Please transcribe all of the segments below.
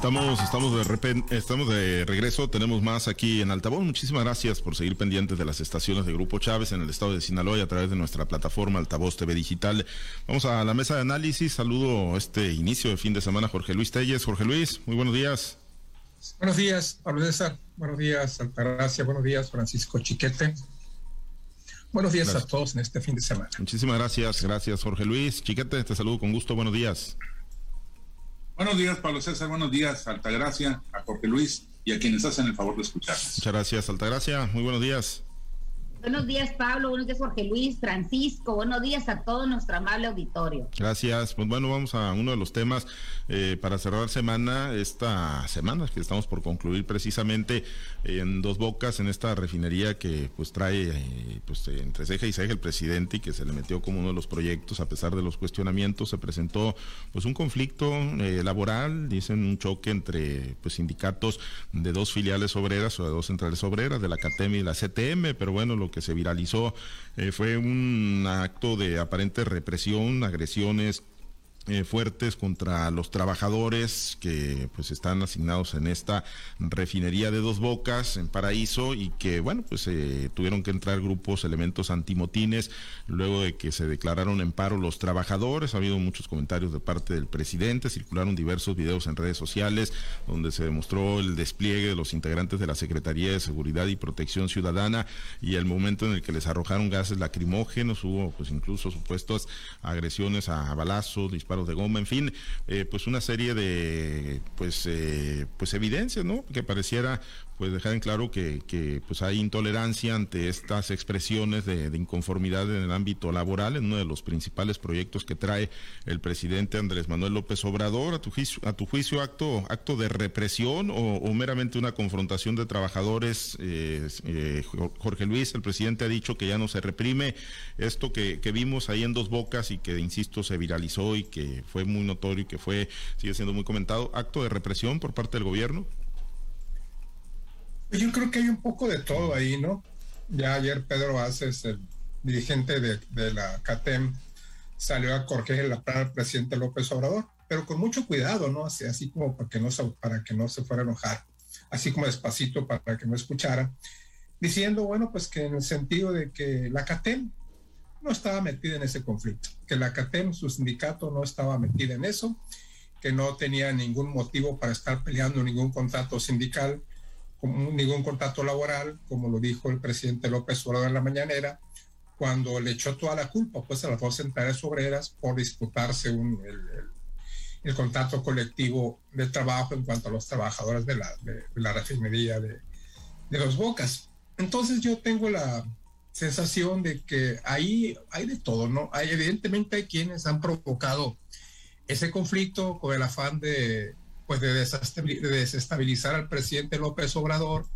Estamos, estamos de repente, estamos de regreso, tenemos más aquí en Altavoz. Muchísimas gracias por seguir pendientes de las estaciones de Grupo Chávez en el estado de Sinaloa y a través de nuestra plataforma Altavoz TV Digital. Vamos a la mesa de análisis. Saludo este inicio de fin de semana Jorge Luis Telles. Jorge Luis, muy buenos días. Buenos días, Pablo César. Buenos días, Altagracia. Buenos días, Francisco Chiquete. Buenos días a todos en este fin de semana. Muchísimas gracias, gracias Jorge Luis. Chiquete, te saludo con gusto. Buenos días. Buenos días, Pablo César. Buenos días, Altagracia, a Jorge Luis y a quienes hacen el favor de escucharnos. Muchas gracias, Altagracia. Muy buenos días. Buenos días, Pablo. Buenos días, Jorge Luis, Francisco. Buenos días a todo nuestro amable auditorio. Gracias. Pues bueno, vamos a uno de los temas eh, para cerrar semana, esta semana que estamos por concluir precisamente en Dos Bocas, en esta refinería que pues trae eh, pues entre ceja y ceja el presidente y que se le metió como uno de los proyectos a pesar de los cuestionamientos. Se presentó pues un conflicto eh, laboral, dicen un choque entre pues sindicatos de dos filiales obreras o de dos centrales obreras, de la CATEM y la CTM, pero bueno, lo que se viralizó. Eh, fue un acto de aparente represión, agresiones eh, fuertes contra los trabajadores que pues están asignados en esta refinería de Dos Bocas en Paraíso y que bueno pues eh, tuvieron que entrar grupos elementos antimotines luego de que se declararon en paro los trabajadores. Ha habido muchos comentarios de parte del presidente. Circularon diversos videos en redes sociales donde se demostró el despliegue de los integrantes de la Secretaría de Seguridad y Protección Ciudadana y el momento en el que les arrojaron gases lacrimógenos. Hubo pues incluso supuestas agresiones a balazos disparos de goma, en fin, eh, pues una serie de pues eh, pues evidencias, ¿no? Que pareciera pues dejar en claro que, que pues hay intolerancia ante estas expresiones de, inconformidad en el ámbito laboral, en uno de los principales proyectos que trae el presidente Andrés Manuel López Obrador, a tu juicio, a tu juicio acto, acto de represión o, meramente una confrontación de trabajadores. Eh, eh, Jorge Luis, el presidente ha dicho que ya no se reprime esto que, que vimos ahí en dos bocas y que, insisto, se viralizó y que fue muy notorio y que fue, sigue siendo muy comentado, acto de represión por parte del gobierno. Yo creo que hay un poco de todo ahí, ¿no? Ya ayer Pedro Aces, el dirigente de, la CATEM, salió a corregir la palabra al presidente López Obrador, pero con mucho cuidado, ¿no? Así, así como para que, no se, para que no se fuera a enojar, así como despacito para que no escuchara, diciendo, bueno, pues que en el sentido de que la CATEM no estaba metida en ese conflicto, que la CATEM, su sindicato, no estaba metida en eso, que no tenía ningún motivo para estar peleando ningún contrato sindical, ningún contrato laboral, como lo dijo el presidente López Obrador en la mañanera, cuando le echó toda la culpa pues, a las dos centrales obreras por disputarse un, el, el, contrato colectivo de trabajo en cuanto a los trabajadores de la, de, la refinería de, de Los Bocas. Entonces yo tengo la sensación de que ahí hay de todo, ¿no? Hay, evidentemente hay quienes han provocado ese conflicto con el afán de pues de, desestabilizar al presidente López Obrador,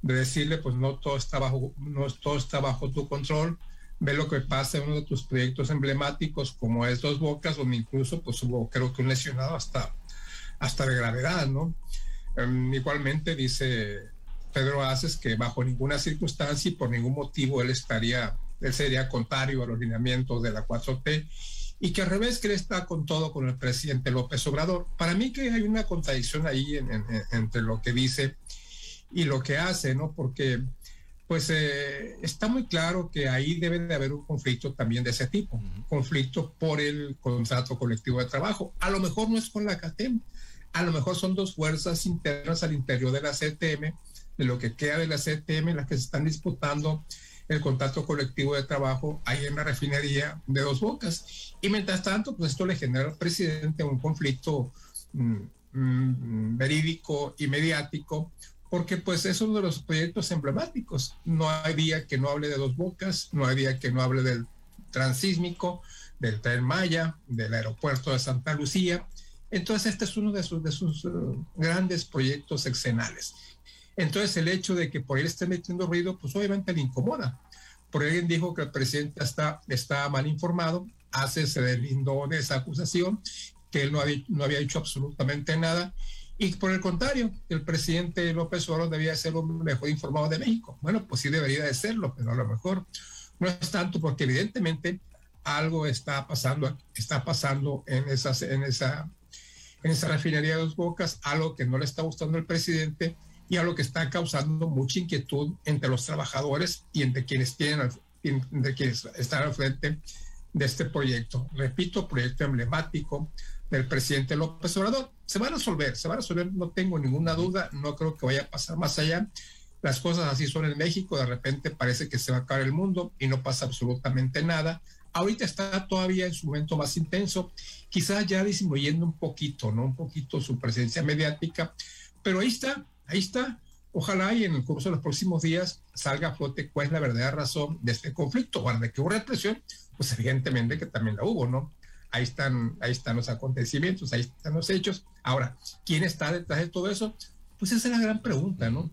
de decirle pues no todo está bajo, no todo está bajo tu control, ve lo que pasa en uno de tus proyectos emblemáticos como es Dos Bocas, donde incluso pues hubo creo que un lesionado hasta, hasta de gravedad, ¿no? Um, igualmente dice Pedro Aces que bajo ninguna circunstancia y por ningún motivo él estaría, él sería contrario a los lineamientos de la 4T y que al revés que está con todo con el presidente López Obrador. Para mí que hay una contradicción ahí entre lo que dice y lo que hace, ¿no? Porque pues eh, está muy claro que ahí debe de haber un conflicto también de ese tipo, conflicto por el contrato colectivo de trabajo. A lo mejor no es con la CATEM, a lo mejor son dos fuerzas internas al interior de la CTM, de lo que queda de la CTM, las que se están disputando el contrato colectivo de trabajo ahí en la refinería de Dos Bocas. Y mientras tanto, pues esto le genera al presidente un conflicto mm, mm, verídico y mediático, porque pues es uno de los proyectos emblemáticos. No hay día que no hable de Dos Bocas, no hay día que no hable del transísmico, del tren Maya, del aeropuerto de Santa Lucía. Entonces, este es uno de sus, de sus uh, grandes proyectos exenales. Entonces el hecho de que por él esté metiendo ruido, pues obviamente le incomoda. Por alguien dijo que el presidente está, está mal informado, hace, se deslindó de esa acusación, que él no había, no había hecho absolutamente nada. Y por el contrario, el presidente López Obrador debía ser el mejor informado de México. Bueno, pues sí debería de serlo, pero a lo mejor no es tanto porque evidentemente algo está pasando, está pasando en, esas, en esa en esa refinería de dos bocas, algo que no le está gustando al presidente y algo que está causando mucha inquietud entre los trabajadores y entre quienes tienen, entre quienes están al frente de este proyecto. Repito, proyecto emblemático del presidente López Obrador. Se va a resolver, se va a resolver, no tengo ninguna duda, no creo que vaya a pasar más allá. Las cosas así son en México, de repente parece que se va a acabar el mundo y no pasa absolutamente nada. Ahorita está todavía en su momento más intenso, quizás ya disminuyendo un poquito, ¿no? Un poquito su presencia mediática, pero ahí está, ahí está. Ojalá y en el curso de los próximos días salga a flote cuál es la verdadera razón de este conflicto. Bueno, de que hubo represión, pues evidentemente que también la hubo, ¿no? Ahí están, ahí están los acontecimientos, ahí están los hechos. Ahora, ¿quién está detrás de todo eso? Pues esa es la gran pregunta, ¿no?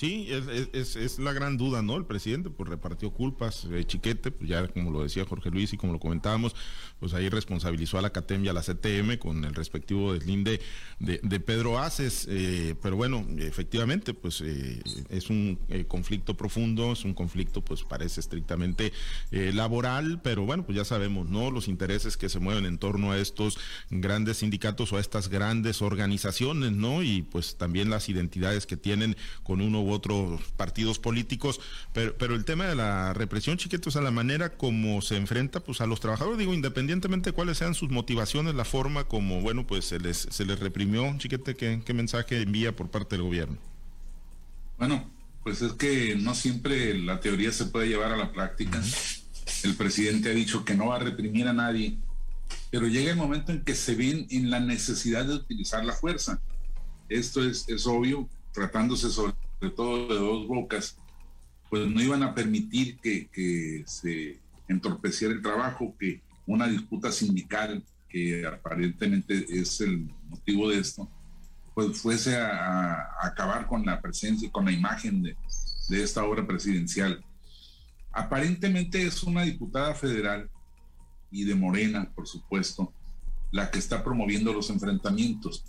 Sí, es, es, la gran duda, ¿no? El presidente pues repartió culpas, eh, chiquete, pues ya como lo decía Jorge Luis y como lo comentábamos, pues ahí responsabilizó a la CATEM y a la CTM con el respectivo deslinde de, de Pedro Aces, eh, pero bueno, efectivamente, pues eh, es un conflicto profundo, es un conflicto pues parece estrictamente laboral, pero bueno, pues ya sabemos, ¿no? Los intereses que se mueven en torno a estos grandes sindicatos o a estas grandes organizaciones, ¿no? Y pues también las identidades que tienen con uno otros partidos políticos, pero, pero el tema de la represión, chiquitos, a la manera como se enfrenta pues a los trabajadores, digo, independientemente de cuáles sean sus motivaciones, la forma como, bueno, pues se les, se les reprimió, chiquete, ¿qué, qué mensaje envía por parte del gobierno? Bueno, pues es que no siempre la teoría se puede llevar a la práctica. El presidente ha dicho que no va a reprimir a nadie, pero llega el momento en que se ven en la necesidad de utilizar la fuerza. Esto es, es obvio, tratándose sobre sobre todo de dos bocas, pues no iban a permitir que, se entorpeciera el trabajo, que una disputa sindical, que aparentemente es el motivo de esto, pues fuese a, acabar con la presencia y con la imagen de, de esta obra presidencial. Aparentemente es una diputada federal y de Morena, por supuesto, la que está promoviendo los enfrentamientos.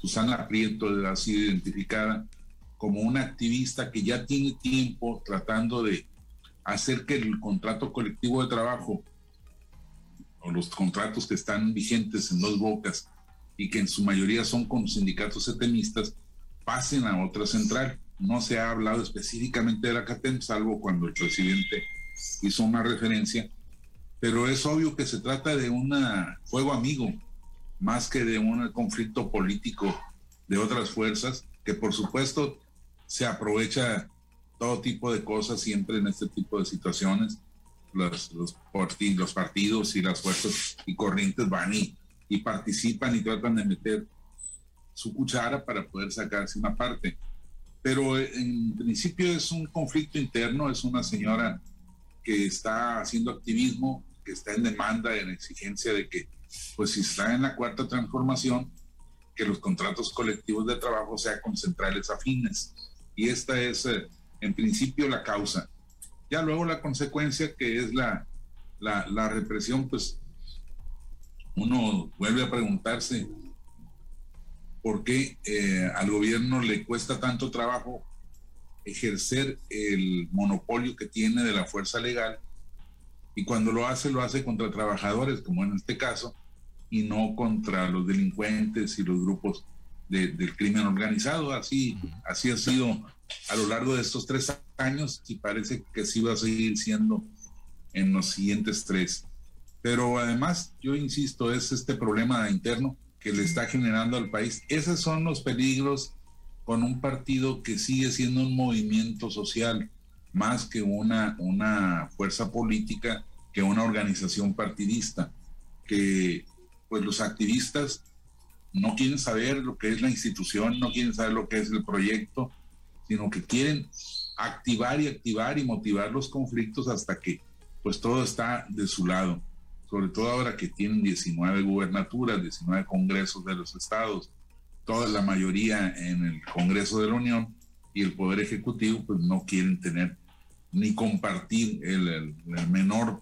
Susana Prieto ha sido identificada como una activista que ya tiene tiempo tratando de hacer que el contrato colectivo de trabajo o los contratos que están vigentes en dos bocas y que en su mayoría son con sindicatos setemistas pasen a otra central. No se ha hablado específicamente de la CATEM, salvo cuando el presidente hizo una referencia, pero es obvio que se trata de un fuego amigo, más que de un conflicto político de otras fuerzas, que por supuesto se aprovecha todo tipo de cosas siempre en este tipo de situaciones. Los, los, partidos y las fuerzas y corrientes van y, participan y tratan de meter su cuchara para poder sacarse una parte. Pero en principio es un conflicto interno, es una señora que está haciendo activismo, que está en demanda, en exigencia de que, pues si está en la cuarta transformación, que los contratos colectivos de trabajo sean con centrales afines y esta es eh, en principio la causa. Ya luego la consecuencia que es la, la, represión, pues uno vuelve a preguntarse por qué eh, al gobierno le cuesta tanto trabajo ejercer el monopolio que tiene de la fuerza legal y cuando lo hace lo hace contra trabajadores, como en este caso, y no contra los delincuentes y los grupos del crimen organizado. Así, así ha sido a lo largo de estos tres años y parece que sí va a seguir siendo en los siguientes tres. Pero además, yo insisto, es este problema interno que le está generando al país. Esos son los peligros con un partido que sigue siendo un movimiento social más que una, una fuerza política, que una organización partidista, que pues los activistas no quieren saber lo que es la institución, no quieren saber lo que es el proyecto, sino que quieren activar y activar y motivar los conflictos hasta que pues todo está de su lado, sobre todo ahora que tienen 19 gubernaturas, 19 congresos de los estados, toda la mayoría en el Congreso de la Unión y el Poder Ejecutivo pues no quieren tener ni compartir el, menor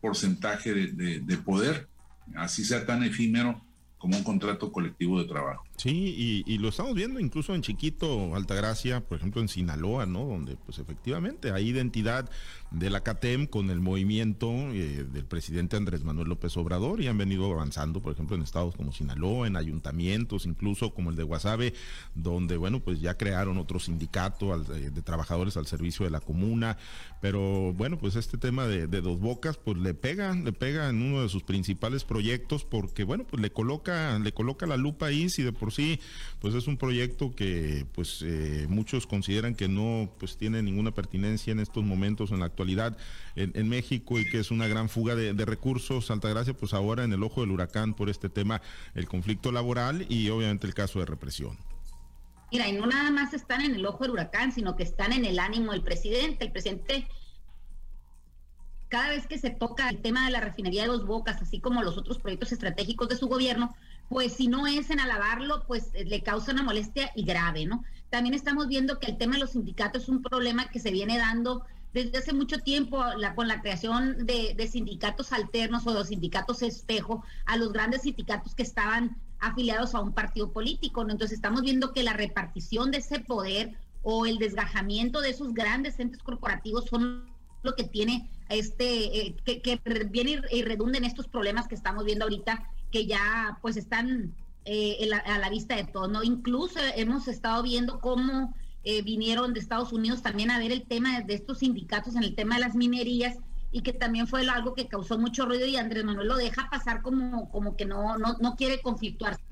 porcentaje de poder, así sea tan efímero como un contrato colectivo de trabajo. Sí, y, lo estamos viendo incluso en Chiquito, Altagracia, por ejemplo en Sinaloa, ¿no? Donde pues efectivamente hay identidad de la CATEM con el movimiento eh, del presidente Andrés Manuel López Obrador y han venido avanzando, por ejemplo, en estados como Sinaloa, en ayuntamientos, incluso como el de Guasave, donde, bueno, pues ya crearon otro sindicato eh, de trabajadores al servicio de la comuna, pero bueno, pues este tema de, Dos Bocas, pues le pega, le pega en uno de sus principales proyectos porque, bueno, pues le coloca, le coloca la lupa ahí, si de por sí, pues es un proyecto que, pues eh, muchos consideran que no, pues tiene ninguna pertinencia en estos momentos en la actualidad en, México y que es una gran fuga de, recursos. Gracia, pues ahora en el ojo del huracán por este tema, el conflicto laboral y obviamente el caso de represión. Mira, y no nada más están en el ojo del huracán, sino que están en el ánimo del presidente. El presidente, cada vez que se toca el tema de la refinería de dos bocas, así como los otros proyectos estratégicos de su gobierno, pues si no es en alabarlo, pues eh, le causa una molestia y grave, ¿no? También estamos viendo que el tema de los sindicatos es un problema que se viene dando desde hace mucho tiempo con la creación de, sindicatos alternos o de sindicatos espejo a los grandes sindicatos que estaban afiliados a un partido político. Entonces estamos viendo que la repartición de ese poder o el desgajamiento de esos grandes entes corporativos son lo que tiene este eh, que, viene y redunda en estos problemas que estamos viendo ahorita que ya pues están eh, a la vista de todos. ¿no? Incluso hemos estado viendo cómo eh, vinieron de Estados Unidos también a ver el tema de estos sindicatos en el tema de las minerías y que también fue algo que causó mucho ruido y Andrés Manuel lo deja pasar como, como que no, no, no quiere conflictuarse.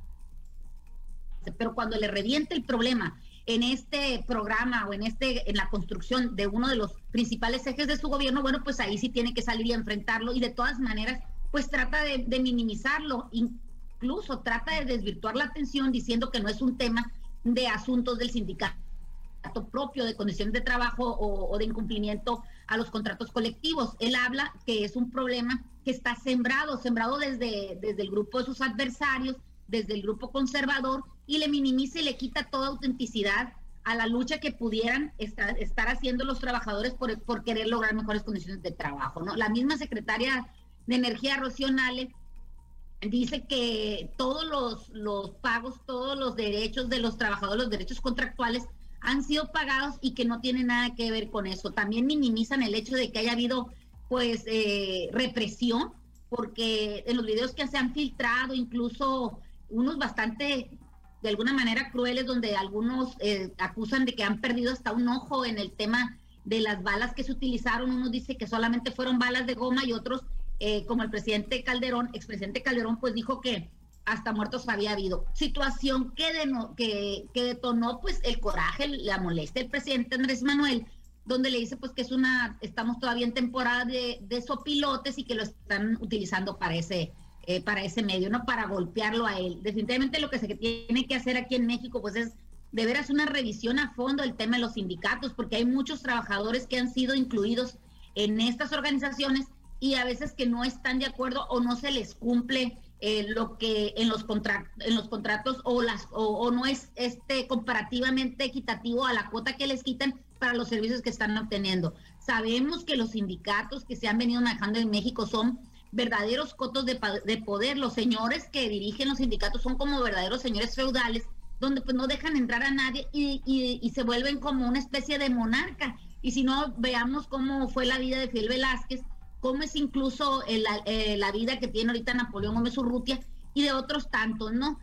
Pero cuando le reviente el problema en este programa o en este en la construcción de uno de los principales ejes de su gobierno, bueno, pues ahí sí tiene que salir y enfrentarlo y de todas maneras, pues trata de, de minimizarlo, incluso trata de desvirtuar la atención diciendo que no es un tema de asuntos del sindicato propio de condiciones de trabajo o, de incumplimiento a los contratos colectivos. Él habla que es un problema que está sembrado, sembrado desde, desde el grupo de sus adversarios, desde el grupo conservador, y le minimiza y le quita toda autenticidad a la lucha que pudieran estar, estar haciendo los trabajadores por, por, querer lograr mejores condiciones de trabajo. ¿no? La misma secretaria de Energía, Rocío dice que todos los, los pagos, todos los derechos de los trabajadores, los derechos contractuales, han sido pagados y que no tiene nada que ver con eso. También minimizan el hecho de que haya habido pues eh, represión, porque en los videos que se han filtrado, incluso unos bastante, de alguna manera crueles, donde algunos eh, acusan de que han perdido hasta un ojo en el tema de las balas que se utilizaron. Unos dicen que solamente fueron balas de goma y otros, eh, como el presidente Calderón, expresidente Calderón, pues dijo que hasta muertos había habido. Situación que, que, que, detonó pues el coraje, la molestia del presidente Andrés Manuel, donde le dice pues que es una, estamos todavía en temporada de, de sopilotes y que lo están utilizando para ese, eh, para ese medio, ¿no? Para golpearlo a él. Definitivamente lo que se tiene que hacer aquí en México pues es de veras una revisión a fondo del tema de los sindicatos, porque hay muchos trabajadores que han sido incluidos en estas organizaciones y a veces que no están de acuerdo o no se les cumple eh, lo que en los, en los contratos o, las, o, no es este comparativamente equitativo a la cuota que les quitan para los servicios que están obteniendo. Sabemos que los sindicatos que se han venido manejando en México son verdaderos cotos de, de poder. Los señores que dirigen los sindicatos son como verdaderos señores feudales, donde pues no dejan entrar a nadie y, y, se vuelven como una especie de monarca. Y si no, veamos cómo fue la vida de Fidel Velázquez, cómo es incluso eh, la vida que tiene ahorita Napoleón Gómez Urrutia y de otros tantos, ¿no?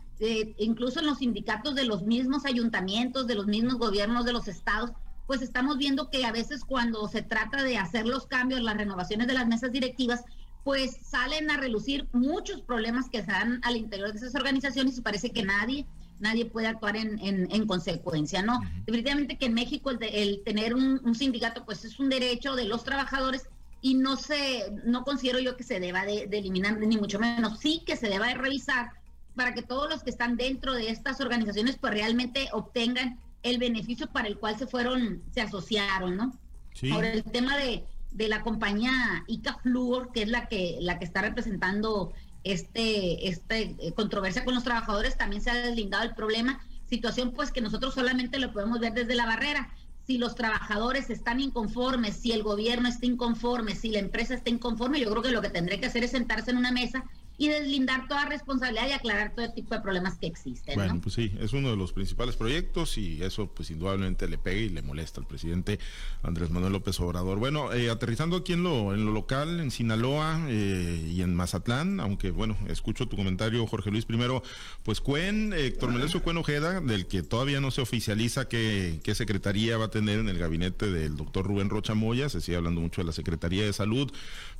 incluso en los sindicatos de los mismos ayuntamientos, de los mismos gobiernos de los estados, pues estamos viendo que a veces cuando se trata de hacer los cambios, las renovaciones de las mesas directivas, pues salen a relucir muchos problemas que se dan al interior de esas organizaciones y parece que nadie nadie puede actuar en, en, consecuencia, ¿no? Definitivamente que en México el, tener un, un, sindicato pues es un derecho de los trabajadores y no sé, no considero yo que se deba de, eliminar, ni mucho menos, sí que se deba de revisar para que todos los que están dentro de estas organizaciones pues realmente obtengan el beneficio para el cual se fueron, se asociaron, ¿no? Sí. Ahora el tema de, de la compañía Ica Fluor, que es la que, la que está representando este, este eh, controversia con los trabajadores, también se ha deslindado el problema, situación pues que nosotros solamente lo podemos ver desde la barrera si los trabajadores están inconformes, si el gobierno está inconforme, si la empresa está inconforme, yo creo que lo que tendré que hacer es sentarse en una mesa y deslindar toda responsabilidad y aclarar todo tipo de problemas que existen. Bueno, pues sí, es uno de los principales proyectos y eso pues indudablemente le pega y le molesta al presidente Andrés Manuel López Obrador. Bueno, eh, aterrizando aquí en lo, en lo local, en Sinaloa eh, y en Mazatlán, aunque bueno, escucho tu comentario, Jorge Luis, primero, pues Cuen, Héctor Melesio Cuen Ojeda, del que todavía no se oficializa qué, qué secretaría va a tener en el gabinete del doctor Rubén Rocha Moya, se sigue hablando mucho de la Secretaría de Salud,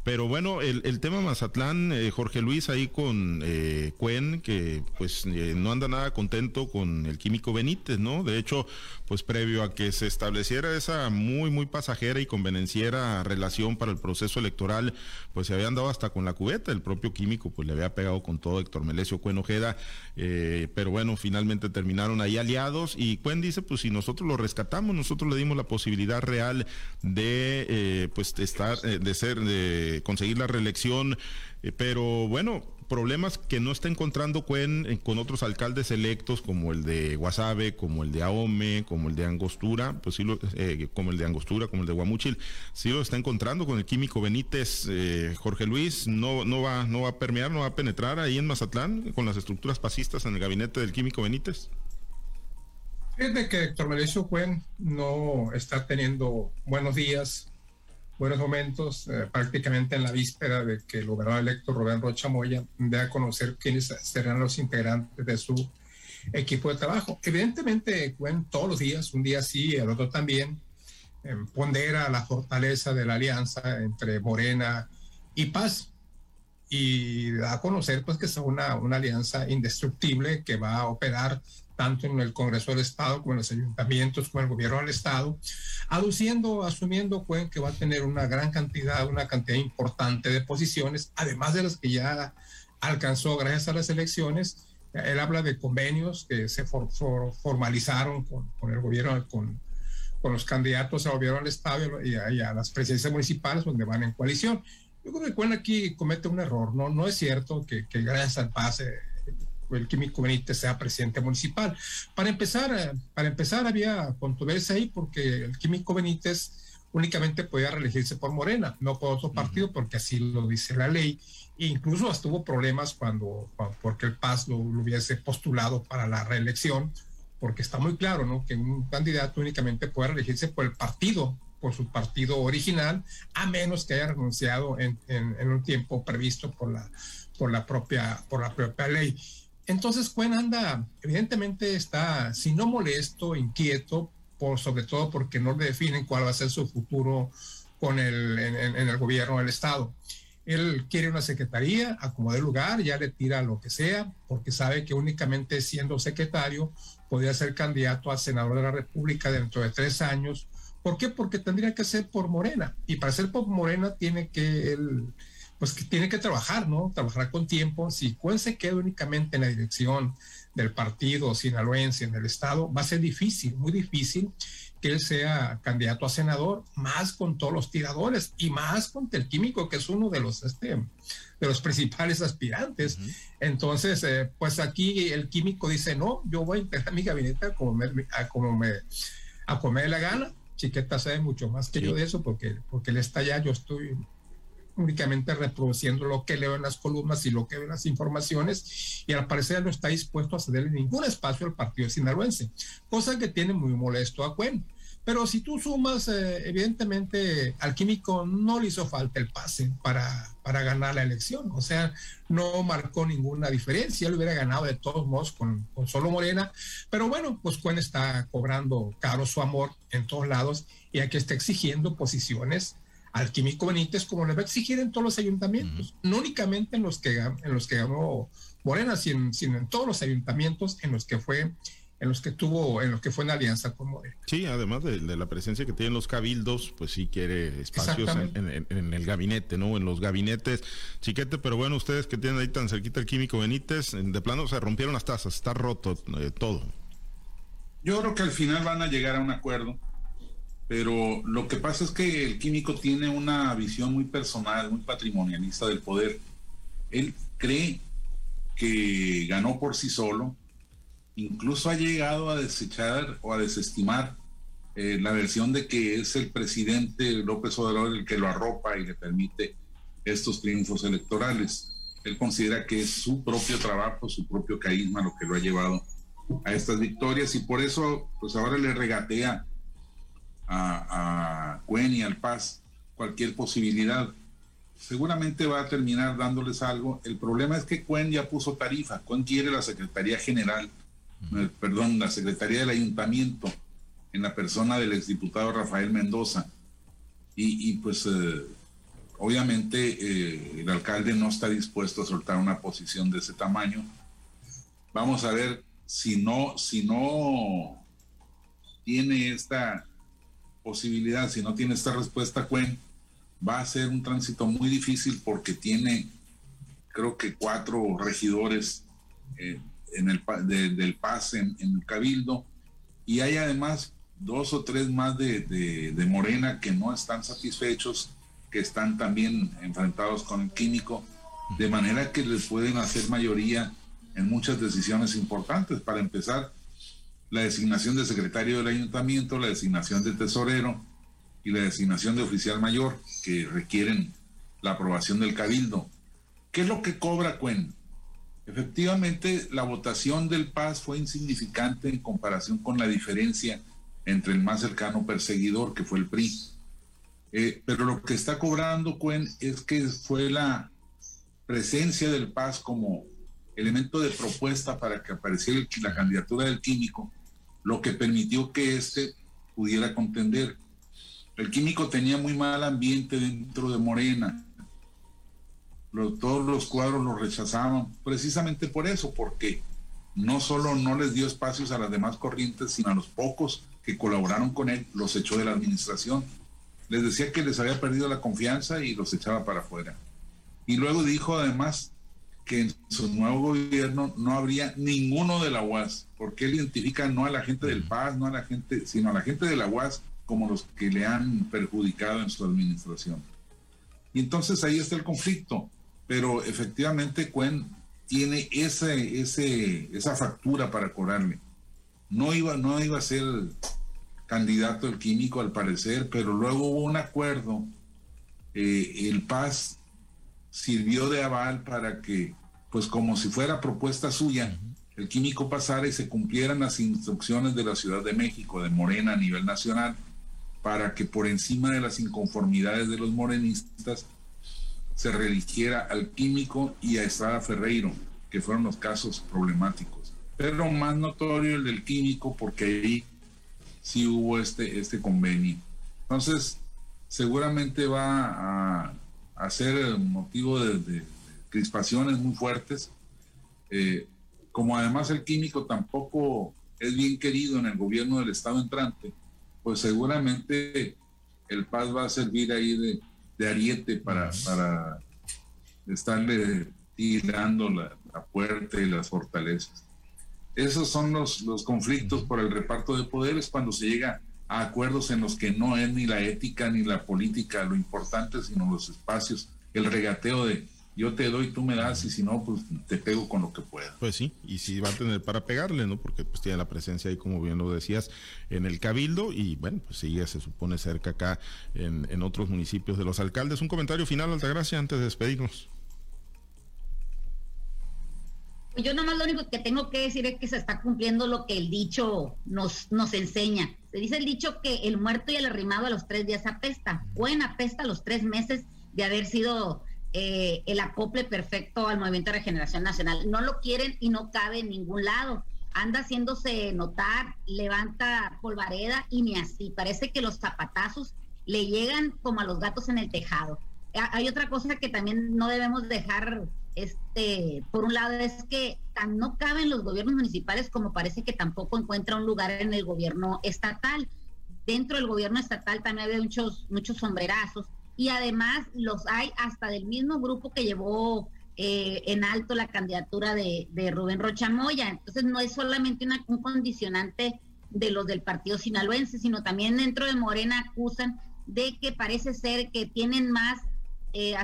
pero bueno, el, el tema Mazatlán, eh, Jorge Luis, ahí con eh, Cuen, que pues eh, no anda nada contento con el químico Benítez, ¿no? De hecho, pues previo a que se estableciera esa muy, muy pasajera y convenenciera relación para el proceso electoral, pues se habían dado hasta con la cubeta, el propio químico pues le había pegado con todo Héctor Melesio Cuen Ojeda, eh, pero bueno, finalmente terminaron ahí aliados y Cuen dice, pues si nosotros lo rescatamos, nosotros le dimos la posibilidad real de eh, pues estar, eh, de ser, de conseguir la reelección, pero bueno, problemas que no está encontrando Cuen eh, con otros alcaldes electos como el de Guasave, como el de Ahome, como el de Angostura, pues sí lo, eh, como el de Angostura, como el de Guamuchil, sí lo está encontrando con el químico Benítez, eh, Jorge Luis, no, no va, no va a permear, no va a penetrar ahí en Mazatlán con las estructuras pasistas en el gabinete del químico Benítez. Fíjate que Héctor Melesio Cuen no está teniendo buenos días buenos momentos, eh, prácticamente en la víspera de que el gobernador electo Rubén Rocha Moya dé a conocer quiénes serán los integrantes de su equipo de trabajo. Evidentemente, Cuen todos los días, un día sí, el otro también, eh, pondera la fortaleza de la alianza entre Morena y Paz y da a conocer pues que es una, una alianza indestructible que va a operar tanto en el Congreso del Estado como en los ayuntamientos, como el gobierno del Estado, aduciendo, asumiendo que va a tener una gran cantidad, una cantidad importante de posiciones, además de las que ya alcanzó gracias a las elecciones. Él habla de convenios que se for, for, formalizaron con, con, el gobierno, con, con los candidatos al gobierno del Estado y a, y a, las presidencias municipales donde van en coalición. Yo creo que Cuen aquí comete un error, ¿no? No es cierto que, que gracias al pase el químico Benítez sea presidente municipal. Para empezar, eh, para empezar había controversia ahí porque el químico Benítez únicamente podía reelegirse por Morena, no por otro partido, porque así lo dice la ley. E incluso hasta hubo problemas cuando, porque el PAS lo, lo, hubiese postulado para la reelección, porque está muy claro, ¿no? Que un candidato únicamente puede reelegirse por el partido, por su partido original, a menos que haya renunciado en, un tiempo previsto por la, propia, ley. Entonces Cuen anda, evidentemente está, si no molesto, inquieto, sobre todo porque no le definen cuál va a ser su futuro con el, en, en el gobierno del Estado. Él quiere una secretaría, acomode lugar, ya le tira lo que sea, porque sabe que únicamente siendo secretario podría ser candidato a senador de la República dentro de tres años. ¿Por qué? Porque tendría que ser por Morena. Y para ser por Morena tiene que él pues que tiene que trabajar, ¿no? Trabajar con tiempo. Si Cuen se queda únicamente en la dirección del partido sinaloense en el estado, va a ser difícil, muy difícil que él sea candidato a senador, más con todos los tiradores y más con el químico, que es uno de los, este, de los principales aspirantes. Uh -huh. Entonces, eh, pues aquí el químico dice, no, yo voy a integrar mi gabinete a como me, a como me, a comer la gana. Chiqueta sabe mucho más que sí. yo de eso, porque, porque él está allá, yo estoy únicamente reproduciendo lo que leo en las columnas y lo que veo en las informaciones y al parecer no está dispuesto a cederle ningún espacio al partido sinaloense, cosa que tiene muy molesto a Cuen. Pero si tú sumas, eh, evidentemente al químico no le hizo falta el pase para, para ganar la elección, o sea, no marcó ninguna diferencia, él hubiera ganado de todos modos con, con solo Morena, pero bueno, pues Cuen está cobrando caro su amor en todos lados y aquí está exigiendo posiciones al químico Benítez como le va a exigir en todos los ayuntamientos, no únicamente en los que en los que ganó Morena, sino, sino, en todos los ayuntamientos en los que fue en los que tuvo, en los que fue en alianza con Morena. Sí, además de, de la presencia que tienen los cabildos, pues sí quiere espacios en, en, en, el gabinete, ¿no? En los gabinetes, chiquete, pero bueno, ustedes que tienen ahí tan cerquita el químico Benítez, de plano se rompieron las tazas, está roto eh, todo. Yo creo que al final van a llegar a un acuerdo pero lo que pasa es que el químico tiene una visión muy personal, muy patrimonialista del poder. Él cree que ganó por sí solo, incluso ha llegado a desechar o a desestimar eh, la versión de que es el presidente López Obrador el que lo arropa y le permite estos triunfos electorales. Él considera que es su propio trabajo, su propio carisma lo que lo ha llevado a estas victorias y por eso pues ahora le regatea a, a Cuen y al Paz cualquier posibilidad. Seguramente va a terminar dándoles algo. El problema es que Cuen ya puso tarifa. Cuen quiere la Secretaría General, perdón, la Secretaría del Ayuntamiento en la persona del exdiputado Rafael Mendoza. Y, pues eh, obviamente eh, el alcalde no está dispuesto a soltar una posición de ese tamaño. Vamos a ver si no, si no tiene esta posibilidad, si no tiene esta respuesta, Cuen, va a ser un tránsito muy difícil porque tiene, creo que cuatro regidores eh, en el, del pase en, el Cabildo y hay además dos o tres más de, de, Morena que no están satisfechos, que están también enfrentados con el químico, de manera que les pueden hacer mayoría en muchas decisiones importantes. Para empezar, la designación de secretario del ayuntamiento, la designación de tesorero y la designación de oficial mayor, que requieren la aprobación del cabildo. ¿Qué es lo que cobra Cuen? Efectivamente, la votación del Paz fue insignificante en comparación con la diferencia entre el más cercano perseguidor, que fue el PRI. Eh, pero lo que está cobrando Cuen es que fue la presencia del Paz como elemento de propuesta para que apareciera la candidatura del químico lo que permitió que éste pudiera contender. El químico tenía muy mal ambiente dentro de Morena. Todos los cuadros lo rechazaban precisamente por eso, porque no solo no les dio espacios a las demás corrientes, sino a los pocos que colaboraron con él, los echó de la administración. Les decía que les había perdido la confianza y los echaba para afuera. Y luego dijo además que en su nuevo gobierno no habría ninguno de la UAS, porque él identifica no a la gente del Paz, no a la gente, sino a la gente de la UAS como los que le han perjudicado en su administración. Y entonces ahí está el conflicto, pero efectivamente Cuen tiene ese, ese, esa factura para cobrarle. No iba, no iba a ser candidato el químico al parecer, pero luego hubo un acuerdo. Eh, el Paz sirvió de aval para que, pues como si fuera propuesta suya, el químico pasara y se cumplieran las instrucciones de la Ciudad de México, de Morena a nivel nacional, para que por encima de las inconformidades de los morenistas se religiera al químico y a Estrada Ferreiro, que fueron los casos problemáticos. Pero más notorio el del químico, porque ahí sí hubo este, este convenio. Entonces, seguramente va a a ser motivo de, crispaciones muy fuertes. Eh, como además el químico tampoco es bien querido en el gobierno del Estado entrante, pues seguramente el Paz va a servir ahí de, ariete para, para estarle tirando la, puerta y las fortalezas. Esos son los, los conflictos por el reparto de poderes cuando se llega a acuerdos en los que no es ni la ética ni la política lo importante, sino los espacios, el regateo de yo te doy, tú me das y si no, pues te pego con lo que pueda. Pues sí, y si va a tener para pegarle, ¿no? Porque pues tiene la presencia ahí, como bien lo decías, en el Cabildo y bueno, pues sigue, se supone, cerca acá en, en otros municipios de los alcaldes. Un comentario final, Altagracia, antes de despedirnos. Yo nomás lo único que tengo que decir es que se está cumpliendo lo que el dicho nos, nos enseña. Se dice el dicho que el muerto y el arrimado a los tres días apesta. Pueden apesta a los tres meses de haber sido eh, el acople perfecto al Movimiento de Regeneración Nacional. No lo quieren y no cabe en ningún lado. Anda haciéndose notar, levanta polvareda y ni así. Parece que los zapatazos le llegan como a los gatos en el tejado. Hay otra cosa que también no debemos dejar este, por un lado es que no caben los gobiernos municipales como parece que tampoco encuentra un lugar en el gobierno estatal. Dentro del gobierno estatal también hay muchos, muchos sombrerazos y además los hay hasta del mismo grupo que llevó eh, en alto la candidatura de, Rubén Rochamoya. Entonces no es solamente un condicionante de los del partido sinaloense, sino también dentro de Morena acusan de que parece ser que tienen más eh,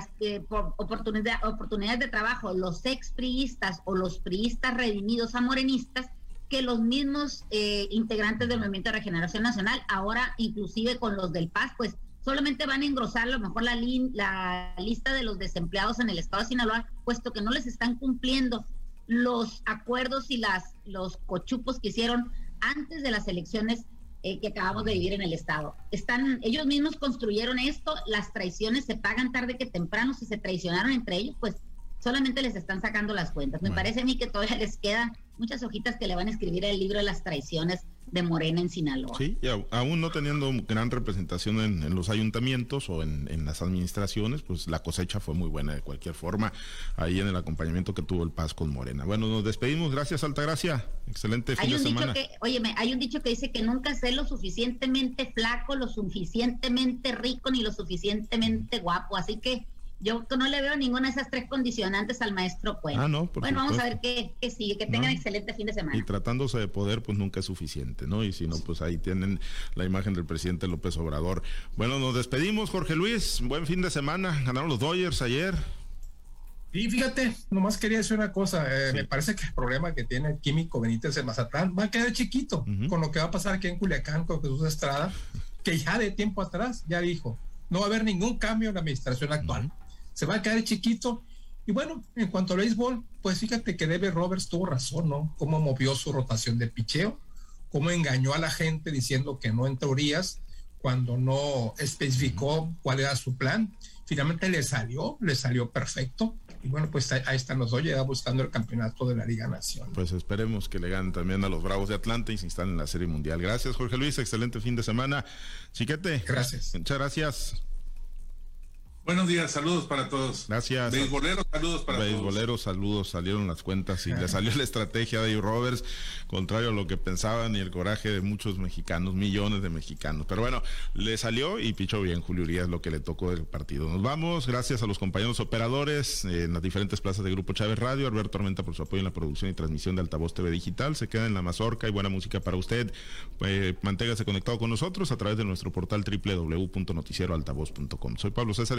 por oportunidad, oportunidades de trabajo los expriistas o los priistas redimidos a morenistas que los mismos eh, integrantes del Movimiento de Regeneración Nacional, ahora inclusive con los del Paz, pues solamente van a engrosar a lo mejor la, la lista de los desempleados en el estado de Sinaloa, puesto que no les están cumpliendo los acuerdos y las, los cochupos que hicieron antes de las elecciones eh, que acabamos de vivir en el estado. Están, ellos mismos construyeron esto, las traiciones se pagan tarde que temprano, si se traicionaron entre ellos, pues solamente les están sacando las cuentas. Me parece a mí que todavía les quedan muchas hojitas que le van a escribir el libro de las traiciones de Morena en Sinaloa. Sí, y aún no teniendo gran representación en, los ayuntamientos o en, las administraciones, pues la cosecha fue muy buena de cualquier forma, ahí en el acompañamiento que tuvo el Paz con Morena. Bueno, nos despedimos, gracias Altagracia, excelente fin hay un Dicho que, óyeme, hay un dicho que dice que nunca sé lo suficientemente flaco, lo suficientemente rico, ni lo suficientemente guapo, así que yo no le veo ninguna de esas tres condicionantes al maestro Cuen. Ah, no, bueno, vamos a ver qué, sigue, que tengan excelente fin de semana. Y tratándose de poder, pues nunca es suficiente, ¿no? Y si no, pues ahí tienen la imagen del presidente López Obrador. Bueno, nos despedimos, Jorge Luis. Buen fin de semana. Ganaron los Dodgers ayer. Y fíjate, nomás quería decir una cosa. Eh, me parece que el problema que tiene el químico Benítez en Mazatlán va a quedar chiquito con lo que va a pasar aquí en Culiacán con Jesús Estrada, que ya de tiempo atrás ya dijo, no va a haber ningún cambio en la administración actual se va a caer chiquito. Y bueno, en cuanto al béisbol, pues fíjate que Debe Roberts tuvo razón, ¿no? Cómo movió su rotación de picheo, cómo engañó a la gente diciendo que no en teorías, cuando no especificó cuál era su plan. Finalmente le salió, le salió perfecto. Y bueno, pues ahí, están los dos, ya buscando el campeonato de la Liga Nación. Pues esperemos que le ganen también a los Bravos de Atlanta y se instalen en la Serie Mundial. Gracias, Jorge Luis. Excelente fin de semana. Chiquete. Gracias. Muchas gracias. Buenos días, saludos para todos. Gracias. Beisboleros, saludos para Beisboleros, saludos, salieron las cuentas y le salió la estrategia de Roberts, contrario a lo que pensaban y el coraje de muchos mexicanos, millones de mexicanos. Pero bueno, le salió y pichó bien Julio Urias lo que le tocó del partido. Nos vamos, gracias a los compañeros operadores en las diferentes plazas de Grupo Chávez Radio, Alberto Tormenta por su apoyo en la producción y transmisión de Altavoz TV Digital. Se queda en la mazorca y buena música para usted. Eh, manténgase conectado con nosotros a través de nuestro portal www.noticieroaltavoz.com. Soy Pablo César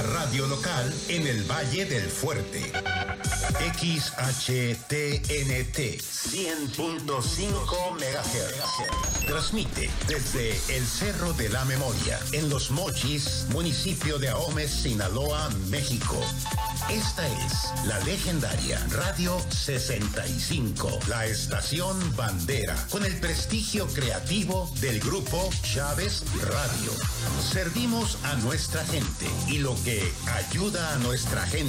Radio local en el Valle del Fuerte. XHTNT 100.5 MHz. Transmite desde el Cerro de la Memoria, en Los Mochis, municipio de Ahome, Sinaloa, México. Esta es la legendaria Radio 65, la estación bandera, con el prestigio creativo del grupo Chávez Radio. Servimos a nuestra gente y lo que ayuda a nuestra gente